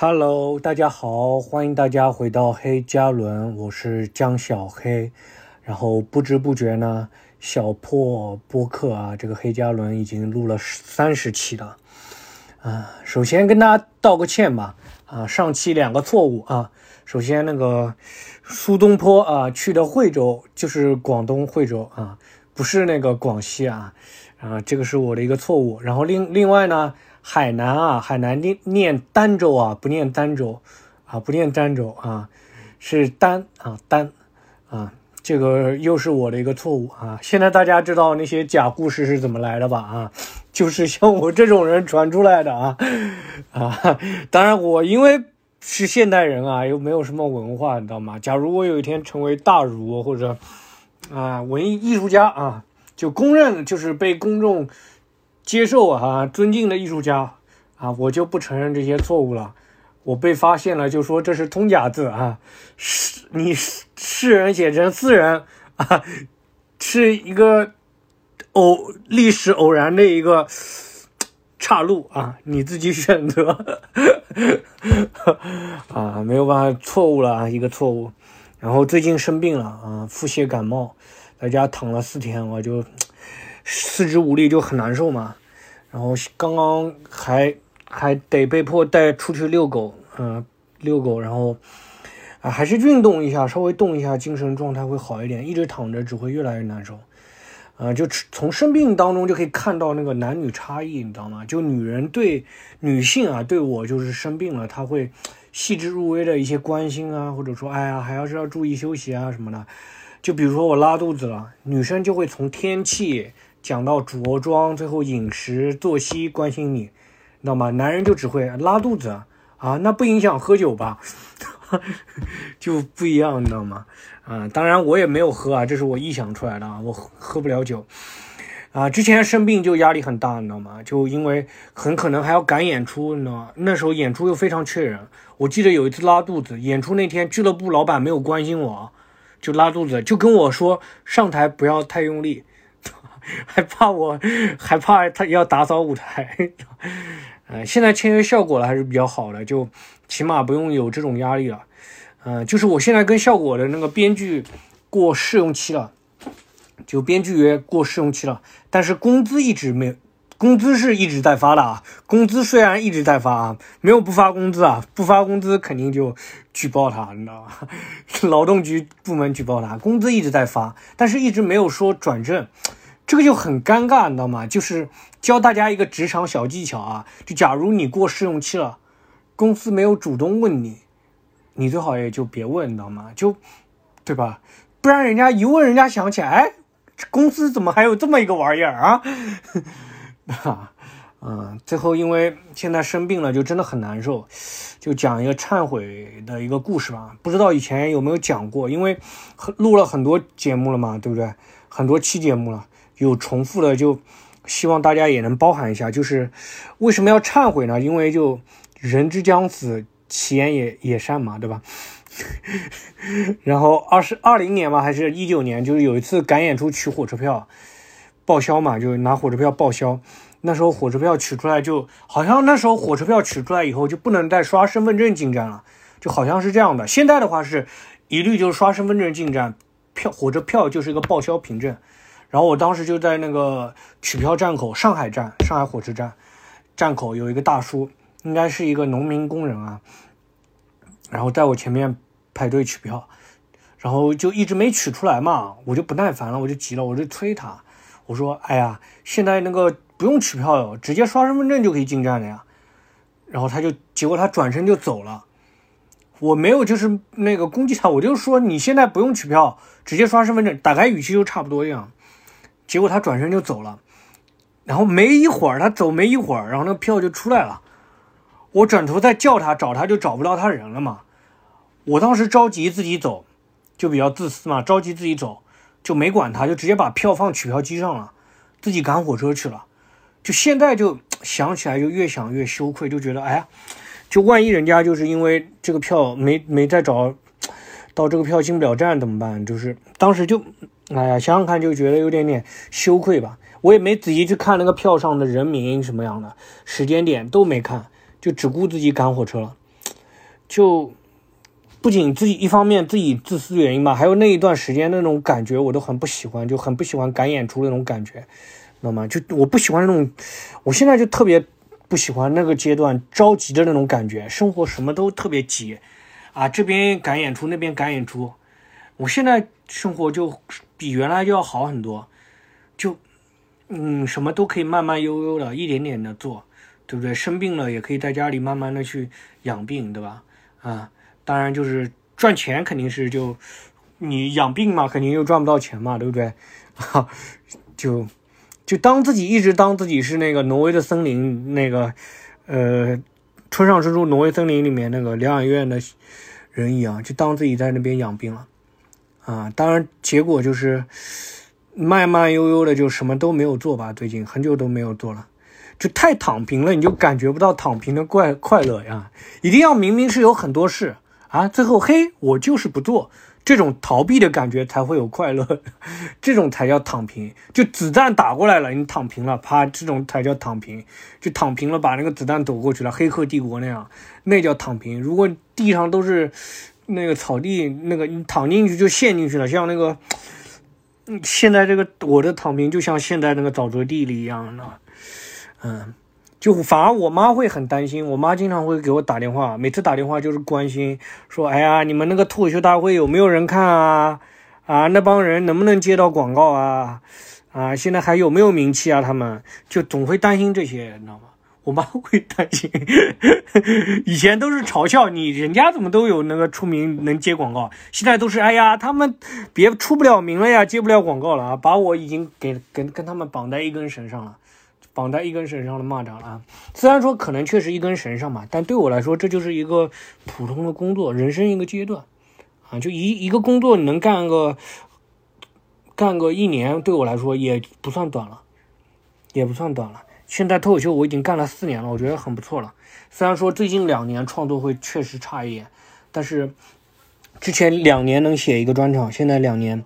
Hello，大家好，欢迎大家回到黑加仑，我是江小黑。然后不知不觉呢，小破播客啊，这个黑加仑已经录了三十期了。啊，首先跟大家道个歉吧。啊，上期两个错误啊。首先那个苏东坡啊，去的惠州就是广东惠州啊，不是那个广西啊。啊，这个是我的一个错误。然后另另外呢。海南啊，海南念念儋州啊，不念儋州，啊，不念儋州啊，是儋啊儋啊，这个又是我的一个错误啊。现在大家知道那些假故事是怎么来的吧？啊，就是像我这种人传出来的啊啊。当然我因为是现代人啊，又没有什么文化，你知道吗？假如我有一天成为大儒或者啊文艺艺术家啊，就公认就是被公众。接受啊，尊敬的艺术家啊，我就不承认这些错误了。我被发现了，就说这是通假字啊，是你是人写成四人啊，是一个偶历史偶然的一个岔路啊，你自己选择 啊，没有办法，错误了啊，一个错误。然后最近生病了啊，腹泻感冒，在家躺了四天，我就。四肢无力就很难受嘛，然后刚刚还还得被迫带出去遛狗，嗯，遛狗，然后啊还是运动一下，稍微动一下，精神状态会好一点。一直躺着只会越来越难受，啊，就从生病当中就可以看到那个男女差异，你知道吗？就女人对女性啊，对我就是生病了，她会细致入微的一些关心啊，或者说哎呀，还要是要注意休息啊什么的。就比如说我拉肚子了，女生就会从天气。讲到着装，最后饮食作息关心你，知道吗？男人就只会拉肚子啊，那不影响喝酒吧？就不一样，你知道吗？啊，当然我也没有喝啊，这是我臆想出来的啊，我喝不了酒啊。之前生病就压力很大，你知道吗？就因为很可能还要赶演出，你知道吗？那时候演出又非常缺人。我记得有一次拉肚子，演出那天俱乐部老板没有关心我，就拉肚子，就跟我说上台不要太用力。还怕我，还怕他要打扫舞台，呃，现在签约效果了还是比较好的，就起码不用有这种压力了，嗯，就是我现在跟效果的那个编剧过试用期了，就编剧约过试用期了，但是工资一直没，工资是一直在发的啊，工资虽然一直在发啊，没有不发工资啊，不发工资肯定就举报他，你知道吧？劳动局部门举报他，工资一直在发，但是一直没有说转正。这个就很尴尬，你知道吗？就是教大家一个职场小技巧啊，就假如你过试用期了，公司没有主动问你，你最好也就别问，你知道吗？就，对吧？不然人家一问，人家想起来，哎，公司怎么还有这么一个玩意儿啊？哈，嗯，最后因为现在生病了，就真的很难受，就讲一个忏悔的一个故事吧。不知道以前有没有讲过，因为录了很多节目了嘛，对不对？很多期节目了。有重复的，就希望大家也能包含一下。就是为什么要忏悔呢？因为就人之将死，其言也也善嘛，对吧？然后二十二零年嘛，还是一九年，就是有一次赶演出取火车票报销嘛，就拿火车票报销。那时候火车票取出来，就好像那时候火车票取出来以后就不能再刷身份证进站了，就好像是这样的。现在的话是一律就是刷身份证进站，票火车票就是一个报销凭证。然后我当时就在那个取票站口，上海站，上海火车站站口有一个大叔，应该是一个农民工人啊，然后在我前面排队取票，然后就一直没取出来嘛，我就不耐烦了，我就急了，我就催他，我说：“哎呀，现在那个不用取票哟，直接刷身份证就可以进站了呀。”然后他就，结果他转身就走了，我没有就是那个攻击他，我就说：“你现在不用取票，直接刷身份证。”大概语气就差不多一样。结果他转身就走了，然后没一会儿，他走没一会儿，然后那个票就出来了。我转头再叫他找他，就找不到他人了嘛。我当时着急自己走，就比较自私嘛，着急自己走，就没管他，就直接把票放取票机上了，自己赶火车去了。就现在就想起来，就越想越羞愧，就觉得哎呀，就万一人家就是因为这个票没没再找到这个票进不了站怎么办？就是当时就。哎呀，想想看就觉得有点点羞愧吧。我也没仔细去看那个票上的人名什么样的，时间点都没看，就只顾自己赶火车了。就不仅自己一方面自己自私原因吧，还有那一段时间那种感觉我都很不喜欢，就很不喜欢赶演出那种感觉，知道吗？就我不喜欢那种，我现在就特别不喜欢那个阶段着急的那种感觉，生活什么都特别急，啊，这边赶演出，那边赶演出，我现在生活就比原来就要好很多，就嗯，什么都可以慢慢悠悠的，一点点的做。对不对？生病了也可以在家里慢慢的去养病，对吧？啊，当然就是赚钱肯定是就你养病嘛，肯定又赚不到钱嘛，对不对？哈，就就当自己一直当自己是那个挪威的森林那个呃村上春树挪威森林里面那个疗养院的人一样，就当自己在那边养病了啊。当然结果就是慢慢悠悠的就什么都没有做吧，最近很久都没有做了。就太躺平了，你就感觉不到躺平的快快乐呀！一定要明明是有很多事啊，最后嘿，我就是不做，这种逃避的感觉才会有快乐，这种才叫躺平。就子弹打过来了，你躺平了，啪，这种才叫躺平。就躺平了，把那个子弹躲过去了，黑客帝国那样，那叫躺平。如果地上都是那个草地，那个你躺进去就陷进去了，像那个现在这个我的躺平，就像现在那个沼泽地里一样的。嗯，就反而我妈会很担心，我妈经常会给我打电话，每次打电话就是关心，说，哎呀，你们那个脱口秀大会有没有人看啊？啊，那帮人能不能接到广告啊？啊，现在还有没有名气啊？他们就总会担心这些，你知道吗？我妈会担心，以前都是嘲笑你，人家怎么都有那个出名能接广告，现在都是，哎呀，他们别出不了名了呀，接不了广告了啊，把我已经给跟跟他们绑在一根绳上了。绑在一根绳上的蚂蚱了啊！虽然说可能确实一根绳上嘛，但对我来说，这就是一个普通的工作，人生一个阶段啊。就一一个工作，你能干个干个一年，对我来说也不算短了，也不算短了。现在脱口秀我已经干了四年了，我觉得很不错了。虽然说最近两年创作会确实差一点，但是之前两年能写一个专场，现在两年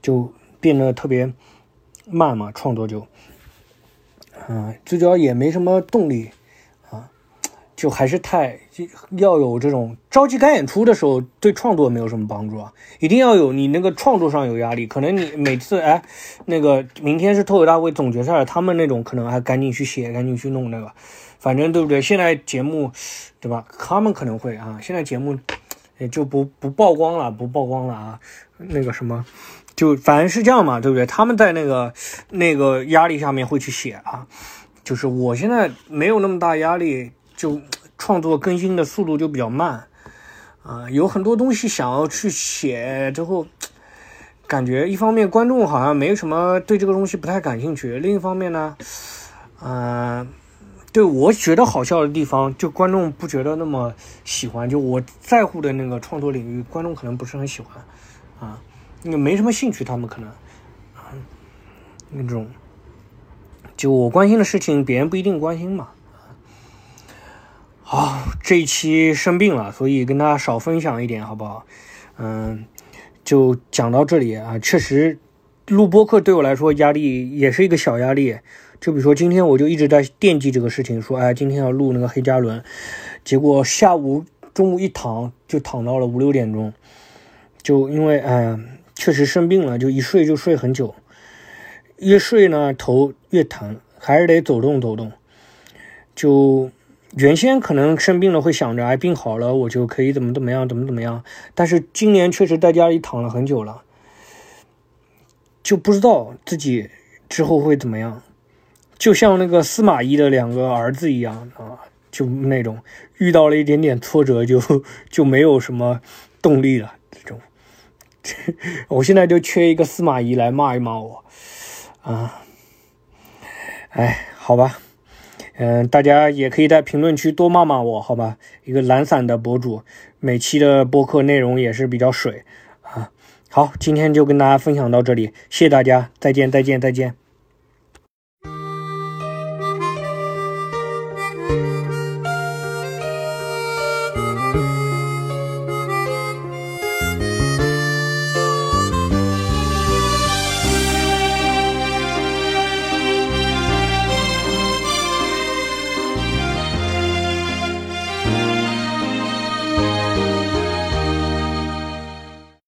就变得特别慢嘛，创作就。嗯，最主要也没什么动力，就还是太要有这种着急赶演出的时候，对创作没有什么帮助啊。一定要有你那个创作上有压力，可能你每次哎，那个明天是脱口大会总决赛，他们那种可能还赶紧去写，赶紧去弄那个，反正对不对？现在节目，对吧？他们可能会啊，现在节目也就不不曝光了，不曝光了啊，那个什么。就反正是这样嘛，对不对？他们在那个那个压力下面会去写啊，就是我现在没有那么大压力，就创作更新的速度就比较慢啊，有很多东西想要去写之后，感觉一方面观众好像没什么对这个东西不太感兴趣，另一方面呢，嗯，对我觉得好笑的地方，就观众不觉得那么喜欢，就我在乎的那个创作领域，观众可能不是很喜欢啊。那没什么兴趣，他们可能，啊那种，就我关心的事情，别人不一定关心嘛。好，这一期生病了，所以跟大家少分享一点，好不好？嗯，就讲到这里啊。确实，录播课对我来说压力也是一个小压力。就比如说今天我就一直在惦记这个事情，说哎，今天要录那个黑加仑，结果下午中午一躺就躺到了五六点钟，就因为嗯。确实生病了，就一睡就睡很久，越睡呢头越疼，还是得走动走动。就原先可能生病了会想着，哎，病好了我就可以怎么怎么样，怎么怎么样。但是今年确实在家里躺了很久了，就不知道自己之后会怎么样。就像那个司马懿的两个儿子一样啊，就那种遇到了一点点挫折就 就没有什么动力了这种。我现在就缺一个司马懿来骂一骂我，啊，哎，好吧，嗯，大家也可以在评论区多骂骂我，好吧？一个懒散的博主，每期的播客内容也是比较水啊。好，今天就跟大家分享到这里，谢谢大家，再见，再见，再见。